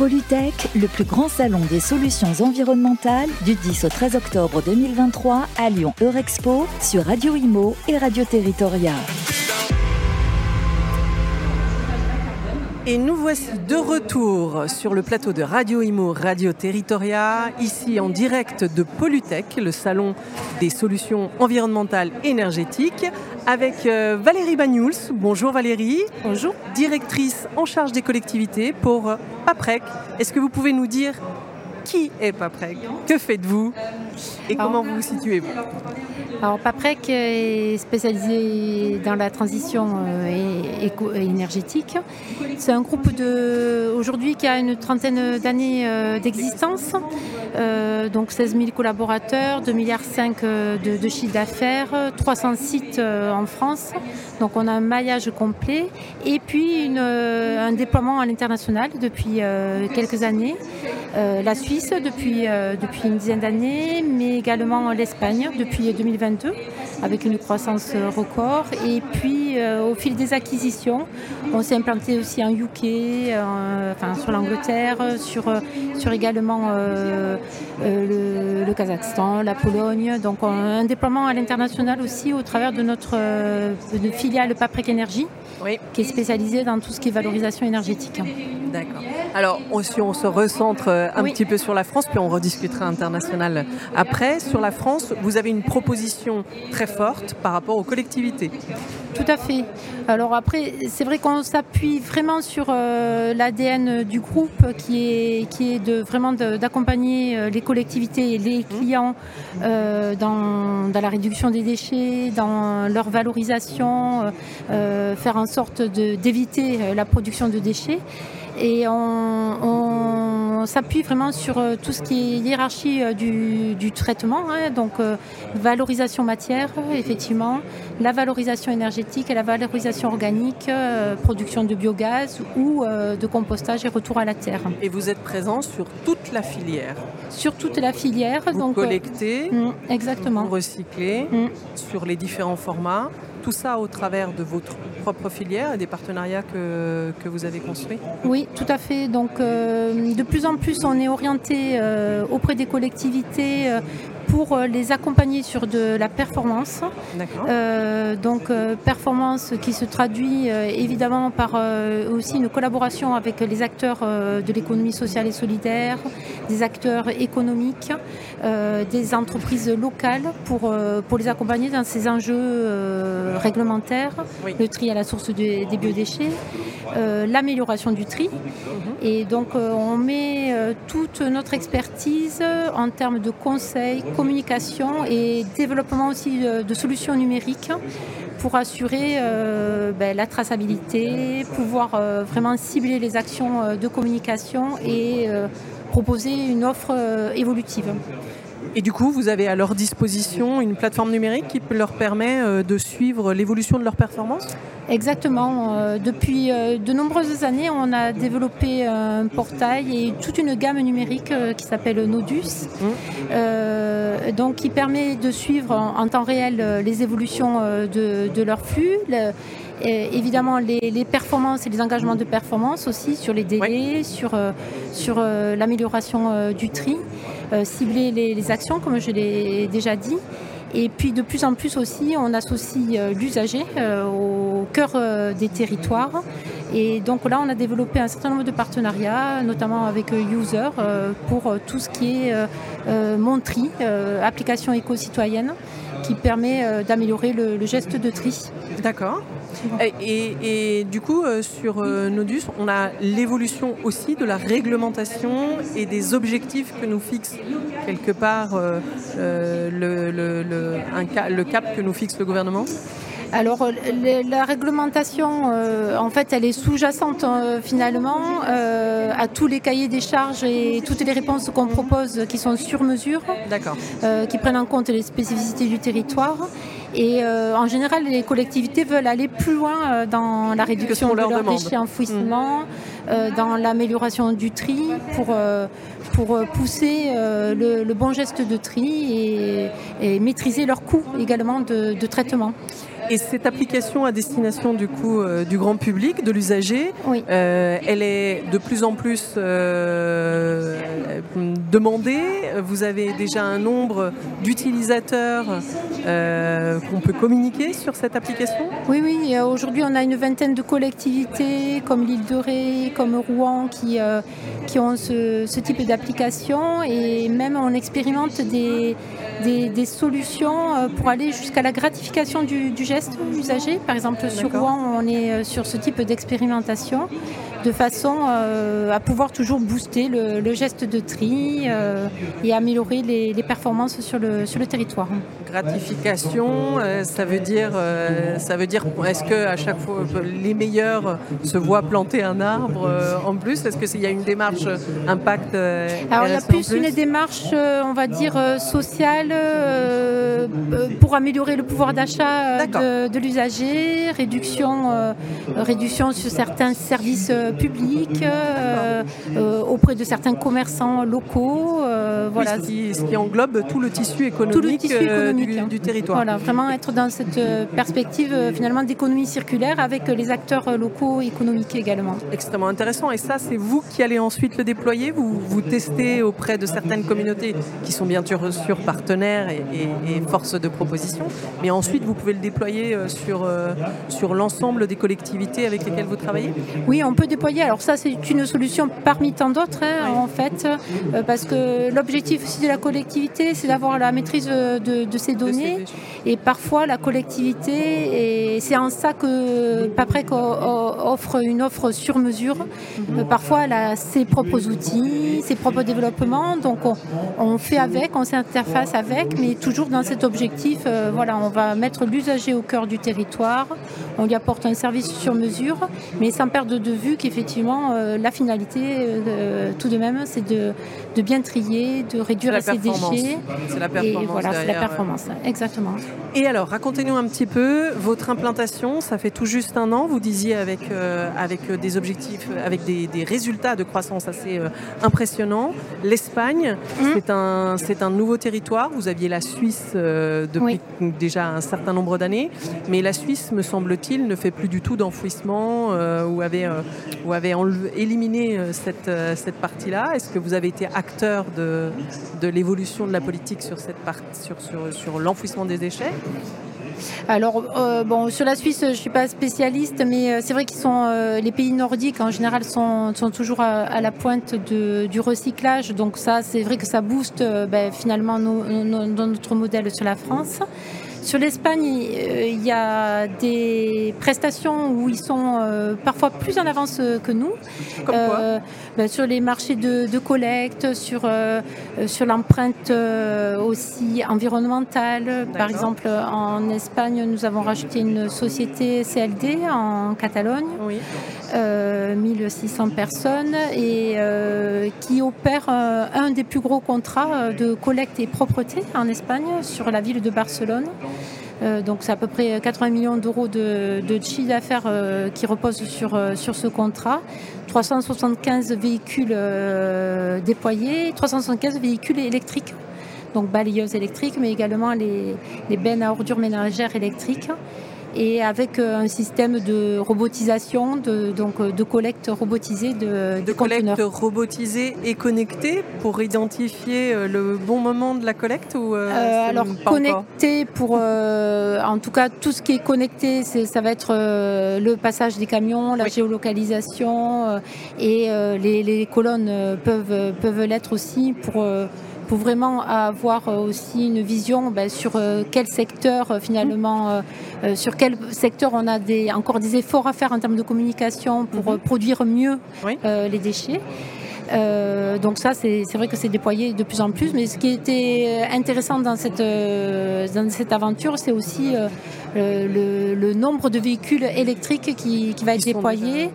Polytech, le plus grand salon des solutions environnementales du 10 au 13 octobre 2023 à Lyon Eurexpo sur Radio Imo et Radio Territoria. Et nous voici de retour sur le plateau de Radio Imo, Radio Territoria, ici en direct de Polytech, le salon des solutions environnementales énergétiques, avec euh, Valérie Bagnouls. Bonjour Valérie. Bonjour. Directrice en charge des collectivités pour PAPREC. Est-ce que vous pouvez nous dire qui est PAPREC? Que faites-vous? Et comment vous vous situez alors PAPREC est spécialisé dans la transition euh, énergétique. C'est un groupe de aujourd'hui qui a une trentaine d'années euh, d'existence, euh, donc 16 000 collaborateurs, 2,5 milliards de, de chiffre d'affaires, 300 sites en France. Donc on a un maillage complet et puis un déploiement à l'international depuis quelques années. la Suisse depuis, depuis une dizaine d'années, mais également l'Espagne depuis 2022 avec une croissance record. Et puis euh, au fil des acquisitions, on s'est implanté aussi en UK, euh, enfin, sur l'Angleterre, sur, sur également euh, le, Kazakhstan, la Pologne. Donc un déploiement à l'international aussi au travers de notre filiale Paprec Énergie, qui est spécialisée dans tout ce qui est valorisation énergétique. D'accord. Alors, si on se recentre un petit peu sur la France, puis on rediscutera international après. Sur la France, vous avez une proposition très forte par rapport aux collectivités. Tout à fait. Alors après, c'est vrai qu'on s'appuie vraiment sur euh, l'ADN du groupe qui est, qui est de, vraiment d'accompagner euh, les collectivités et les clients euh, dans, dans, la réduction des déchets, dans leur valorisation, faire en sorte d'éviter la production de déchets. Et on, s'appuie vraiment sur euh, tout ce qui est hiérarchie euh, du, traitement, hein. donc euh, valorisation matière, effectivement, la valorisation énergétique et la valorisation organique, production de biogaz ou de compostage et retour à la terre. Et vous êtes présent sur toute la filière Sur toute la filière. Vous donc, collectez, mm, exactement. vous recyclez mm. sur les différents formats tout ça au travers de votre propre filière et des partenariats que, que vous avez construits? Oui, tout à fait. Donc, euh, de plus en plus, on est orienté euh, auprès des collectivités euh, pour les accompagner sur de la performance. Euh, donc euh, performance qui se traduit évidemment par aussi une collaboration avec les acteurs de l'économie sociale et solidaire, des acteurs économiques, des entreprises locales pour, pour les accompagner dans ces enjeux réglementaires, le tri à la source des biodéchets, l'amélioration du tri. Mhm. Et donc on met toute notre expertise en termes de conseils, communication et développement aussi de, solutions numériques pour assurer euh, ben, la traçabilité, pouvoir euh, vraiment cibler les actions euh, de communication et proposer une offre évolutive. Et du coup, vous avez à leur disposition une plateforme numérique qui leur permet euh, de suivre l'évolution de leur performance? Exactement. Euh, depuis euh, de nombreuses années, on a développé un portail et toute une gamme numérique qui s'appelle Nodus, mmh. donc qui permet de suivre en, temps réel les évolutions de, leur flux. évidemment les, performances et les engagements de performance aussi sur les délais, sur, sur l'amélioration du tri. Euh, cibler les, actions, comme je l'ai déjà dit. Et puis de plus en plus aussi, on associe euh, l'usager euh, au cœur des territoires. Et donc là, on a développé un certain nombre de partenariats, notamment avec User, pour tout ce qui est Montri, application éco-citoyenne, qui permet d'améliorer le, geste de tri. D'accord. Et, du coup, euh, sur euh, Nodus, on a l'évolution aussi de la réglementation et des objectifs que nous fixe quelque part euh, le, cap que nous fixe le gouvernement? Alors la réglementation, en fait, elle est sous-jacente finalement à tous les cahiers des charges et toutes les réponses qu'on propose qui sont sur mesure, qui prennent en compte les spécificités du territoire. Et euh, en général, les collectivités veulent aller plus loin euh, dans la réduction de leurs déchets enfouissement, euh, dans l'amélioration du tri pour, pour pousser le, bon geste de tri et, maîtriser leurs coûts également de, traitement. Et cette application à destination du coup euh, du grand public, de l'usager, Oui. euh, elle est de plus en plus euh, demandée. Vous avez déjà un nombre d'utilisateurs qu'on peut communiquer sur cette application? Oui, oui. Aujourd'hui, on a une vingtaine de collectivités comme l'île de Ré, comme Rouen, qui, qui ont ce, ce type d'application. Et même, on expérimente des, des, des solutions pour aller jusqu'à la gratification du, du geste usager. Par exemple, sur D'accord. Rouen, on est euh, sur ce type d'expérimentation de façon euh, à pouvoir toujours booster le, le geste de tri euh, et améliorer les, les performances sur le, sur le territoire. Gratification, euh, ça veut dire, ça veut dire, est-ce que à chaque fois les meilleurs se voient planter un arbre en plus? Est-ce qu'il y a une démarche impact Alors il y a en plus une démarche, on va dire, sociale pour améliorer le pouvoir d'achat de, de l'usager, réduction, réduction sur certains services publics, euh, euh, auprès de certains commerçants locaux. euh, voilà. ce, qui, ce qui englobe tout le tissu économique, tissu euh, économique, du, du territoire. Voilà, vraiment être dans cette perspective finalement d'économie circulaire avec les acteurs locaux économiques également. Extrêmement intéressant. Et ça, c'est vous qui allez ensuite le déployer? Vous, vous testez auprès de certaines communautés qui sont bien sûr sûr partenaires et, et, et forces de proposition. Mais ensuite, vous pouvez le déployer sur, sur l'ensemble des collectivités avec lesquelles vous travaillez? Oui, on peut déployer. Alors ça, c'est une solution parmi tant d'autres, hein, en fait, euh, parce que l'objectif aussi de la collectivité, c'est d'avoir la maîtrise de, de ces données. Et parfois, la collectivité, et c'est en ça que Paprec offre une offre sur mesure. Euh, Parfois, elle a ses propres outils, ses propres développements. Donc, on, on fait avec, on s'interface avec, mais toujours dans cet objectif. euh, voilà, on va mettre l'usager au cœur du territoire. On lui apporte un service sur mesure, mais sans perdre de vue qu'effectivement, euh, la finalité, euh, tout de même, c'est de, de bien trier, de réduire ses déchets. C'est la Et performance. voilà, c'est la ouais. performance. Exactement. Et alors, racontez-nous un petit peu votre implantation. Ça fait tout juste un an. Vous disiez avec, euh, avec des objectifs, avec des, des résultats de croissance assez impressionnants. L'Espagne, Mhm. c'est un, un nouveau territoire. Vous aviez la Suisse depuis déjà un certain nombre d'années. Mais la Suisse, me semble-t-il, ne fait plus du tout d'enfouissement euh, ou avait, euh, avait éliminé euh, cette, euh, cette partie-là. Est-ce que vous avez été acteur de, de l'évolution de la politique sur, cette part- sur, sur, l'enfouissement des déchets Alors, euh, bon, sur la Suisse, je ne suis pas spécialiste, mais c'est vrai qu'ils sont, les pays nordiques en général sont, sont toujours à, la pointe du recyclage. Donc ça, c'est vrai que ça booste ben, finalement nos- notre modèle sur la France. Sur l'Espagne, euh, il y a des prestations où ils sont euh, parfois plus en avance euh, que nous. Comme quoi ben, sur les marchés de, de collecte, sur, sur l'empreinte aussi environnementale. Par exemple, en Espagne, nous avons racheté une société CLD en Catalogne, Oui. Euh, 1600 personnes, et euh, qui opère euh, un des plus gros contrats euh, de collecte et propreté en Espagne sur la ville de Barcelone. Euh, donc c'est à peu près 80 millions d'euros de, chiffre d'affaires euh, qui reposent sur, euh, sur ce contrat. 375 véhicules euh, déployés, 375 véhicules électriques, donc balayeuses électriques, mais également les, les bennes à ordures ménagères électriques. Et avec euh, un système de robotisation, de, donc euh, de collecte robotisée de, De collecte robotisée et connectée pour identifier euh, le bon moment de la collecte ou euh, alors connecté pour, euh, en tout cas tout ce qui est connecté, c'est- ça va être euh, le passage des camions, la Oui. géolocalisation et les, les colonnes peuvent, peuvent l'être aussi pour, euh, pour vraiment avoir euh, aussi une vision ben, sur euh, quel secteur euh, finalement, sur quel secteur on a des, encore des efforts à faire en termes de communication pour Mhm. produire mieux Oui. les déchets. Euh, donc ça, c'est c'est vrai que c'est déployé de plus en plus. Mais ce qui était intéressant dans cette, euh, dans cette aventure, c'est aussi euh, le, le- nombre de véhicules électriques qui, qui va être déployé.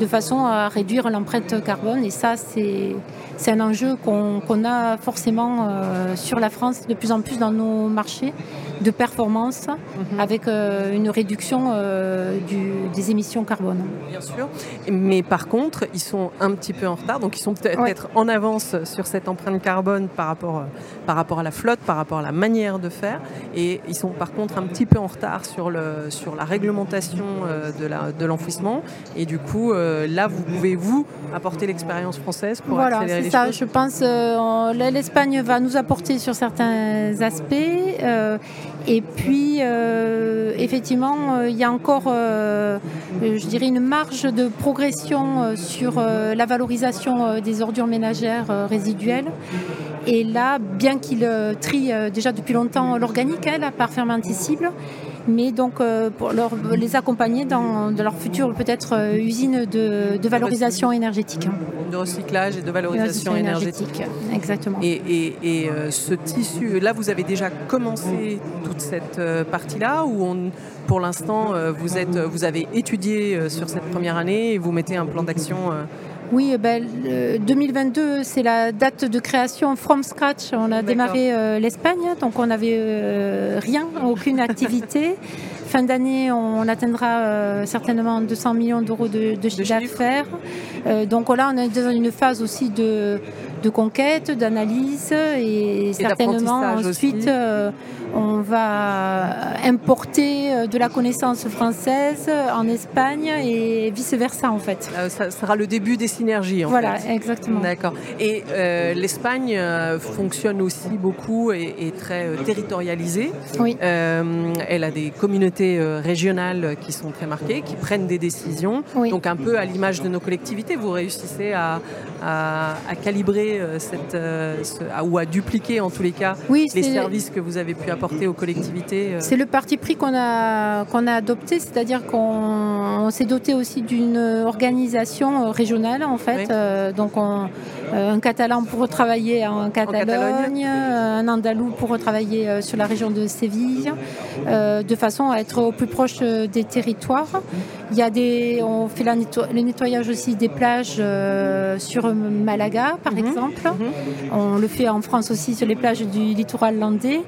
de façon à réduire l'empreinte carbone. Et ça, c'est c'est un enjeu qu'on a forcément euh, sur la France de plus en plus dans nos marchés de performance mhm. avec euh, une réduction euh, des émissions carbone. Bien sûr, mais par contre, ils sont un petit peu en retard, donc ils sont peut-être en avance sur cette empreinte carbone par rapport, par rapport à la flotte, par rapport à la manière de faire, et ils sont par contre un petit peu en retard sur, le, sur la réglementation de l'enfouissement, de et du coup, là, vous pouvez, vous, apporter l'expérience française pour voilà, accélérer les ça, Je pense euh, l'Espagne va nous apporter sur certains aspects. Euh, et puis, euh, effectivement, il y a encore, je dirais, une marge de progression sur la valorisation des ordures ménagères résiduelles. Et là, bien qu'il trie déjà depuis longtemps l'organique, hein, la part fermenticible, mais donc euh, pour les accompagner dans, leur future peut-être euh, usine de, valorisation énergétique. De recyclage et de valorisation énergétique. Exactement. Et, euh, ce tissu, là vous avez déjà commencé toute cette partie-là ou on, pour l'instant vous, êtes, vous avez étudié sur cette première année et vous mettez un plan d'action oui, eh ben, 2022, c'est la date de création from scratch. On a démarré euh, l'Espagne, donc on n'avait euh, rien, aucune activité. Fin d'année, on atteindra euh, certainement 200 millions d'euros de, de chiffre d'affaires. donc là, on est dans une phase aussi de, de conquête, d'analyse et, certainement ensuite euh, on va importer euh, de la connaissance française en Espagne et vice versa en fait. Euh, ça sera le début des synergies. En voilà, exactement. D'accord. Et l'Espagne fonctionne aussi beaucoup et est très territorialisée. Oui. elle a des communautés régionales qui sont très marquées, qui prennent des décisions. Donc un peu à l'image de nos collectivités, vous réussissez à, à calibrer euh, cette, euh, ou à dupliquer en tous les cas les services que vous avez pu apporter aux collectivités euh. C'est le parti pris qu'on a, qu'on a adopté, c'est-à-dire qu'on s'est doté aussi d'une organisation régionale en fait. donc un catalan pour travailler en Catalogne, un andalou pour travailler sur la région de Séville, de façon à être au plus proche des territoires. Il y a des, on fait le nettoyage aussi des plages sur Malaga par mhm. exemple Mhm. On le fait en France aussi sur les plages du littoral landais.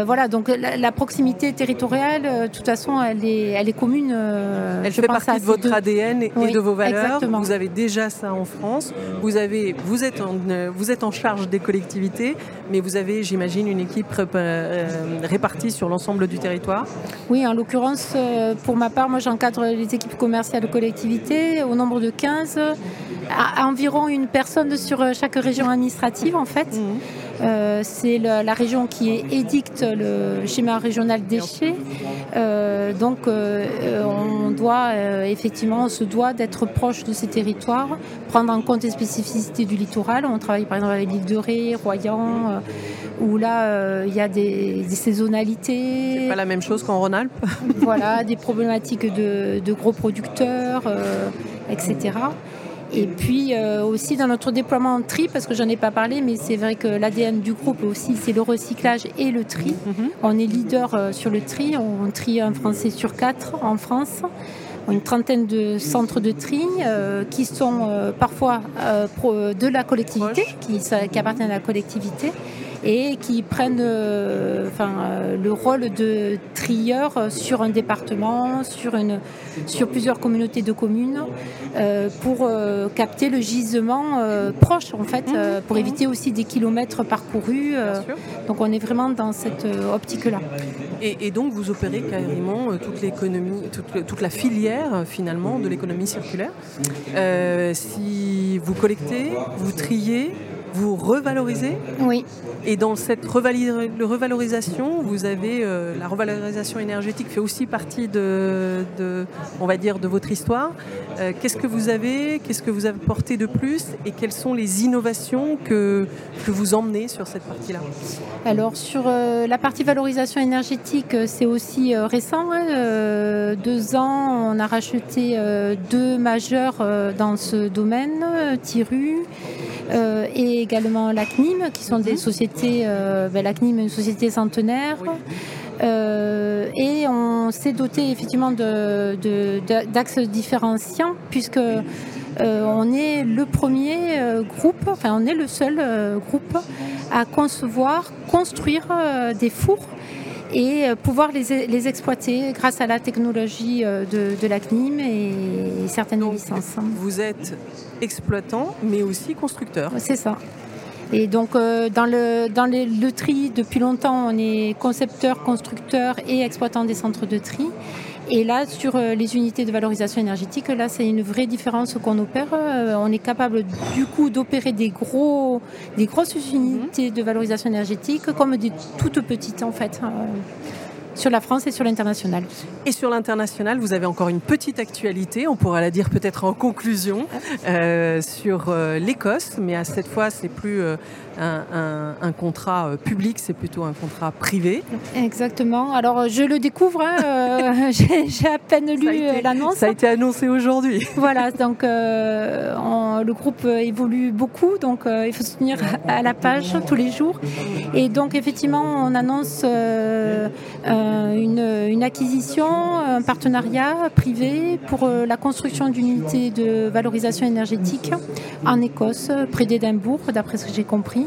Euh, voilà, donc la, proximité territoriale, euh, de toute façon, elle est, elle est commune. Euh, elle fait partie de votre ADN et, de vos valeurs. Vous avez déjà ça en France. Vous, avez, vous, êtes en, vous êtes en charge des collectivités, mais vous avez, j'imagine, une équipe répartie sur l'ensemble du territoire. Oui, en l'occurrence, pour ma part, moi j'encadre les équipes commerciales de collectivités au nombre de 15 environ une personne sur euh, chaque région administrative en fait. Mhm. Euh, c'est la, région qui édicte le schéma régional déchets. Euh, donc on doit effectivement, on se doit d'être proche de ces territoires, prendre en compte les spécificités du littoral. On travaille par exemple avec l'île de Ré, Royan, où là il y a des, saisonnalités. C'est pas la même chose qu'en Rhône-Alpes? voilà, des problématiques de, de gros producteurs, etc. Et puis euh, aussi dans notre déploiement en tri, parce que j'en ai pas parlé, mais c'est vrai que l'ADN du groupe aussi, c'est le recyclage et le tri. Mhm. On est leader euh, sur le tri, on trie un Français sur quatre en France une trentaine de centres de tri euh, qui sont parfois de la collectivité, qui, qui, appartiennent à la collectivité, et qui prennent euh, enfin, euh, le rôle de trieur sur un département, sur, une, sur plusieurs communautés de communes, euh, pour capter le gisement proche, en fait, pour éviter aussi des kilomètres parcourus. donc on est vraiment dans cette optique-là. Et, donc vous opérez carrément toute l'économie, toute, toute, la filière finalement de l'économie circulaire. si vous collectez, vous triez, vous revalorisez. Oui. Et dans cette revalorisation, vous avez euh, la revalorisation énergétique fait aussi partie de, on va dire, de votre histoire. Euh, qu'est-ce que vous avez Qu'est-ce que vous porté de plus Et quelles sont les innovations que, que vous emmenez sur cette partie-là? Alors sur euh, la partie valorisation énergétique, c'est aussi récent. Hein, deux ans, on a racheté deux majeurs dans ce domaine, Tiru et également l'ACNIM, qui sont des sociétés, euh, ben, est une société centenaire. et on s'est doté effectivement d'axes différenciants puisque on est le premier groupe, enfin on est le seul groupe à concevoir, construire des fours et euh, pouvoir les, exploiter grâce à la technologie euh, de, la CNIM et certaines licences. Vous êtes exploitant mais aussi constructeur. C'est ça. Et donc euh, dans, le, dans le tri, depuis longtemps, on est concepteur, constructeur et exploitant des centres de tri. Et là, sur euh, les unités de valorisation énergétique, là, c'est une vraie différence qu'on opère. Euh, on est capable du coup d'opérer des, gros, des grosses unités de valorisation énergétique comme des toutes petites en fait hein, sur la France et sur l'international. Et sur l'international, vous avez encore une petite actualité, on pourra la dire peut-être en conclusion, euh, sur l'Écosse, mais à cette fois, c'est plus un, contrat euh, public, c'est plutôt un contrat privé. Exactement. Alors je le découvre, hein, euh, j'ai à peine lu euh, l'annonce. Ça a été annoncé aujourd'hui. Voilà, donc le groupe évolue beaucoup, donc il faut se tenir à la page tous les jours. Et donc effectivement, on annonce une, acquisition, un partenariat privé pour la construction d'unités de valorisation énergétique en Écosse, près d'Édimbourg, d'après ce que j'ai compris.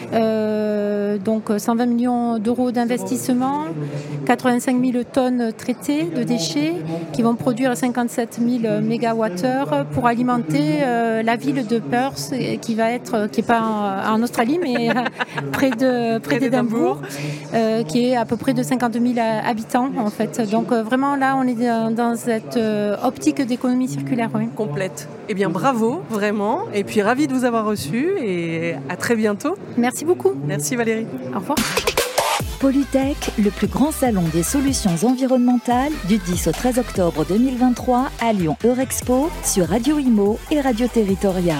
Euh, donc 120 millions d'euros d'investissement, 85 000 tonnes traitées de déchets qui vont produire 57 000 mégawattheures pour alimenter euh, la ville de Perth qui va être, qui n'est pas en, Australie mais près de près d'Édimbourg, euh, qui est à peu près de 50 000 habitants en fait. Donc vraiment là on est dans, cette optique d'économie circulaire. Complète. Eh bien bravo vraiment et puis ravi de vous avoir reçu et à très bientôt. Merci beaucoup. Merci Valérie. Au revoir. Polytech, le plus grand salon des solutions environnementales du 10 au 13 octobre 2023 à Lyon Eurexpo sur Radio Imo et Radio Territoria.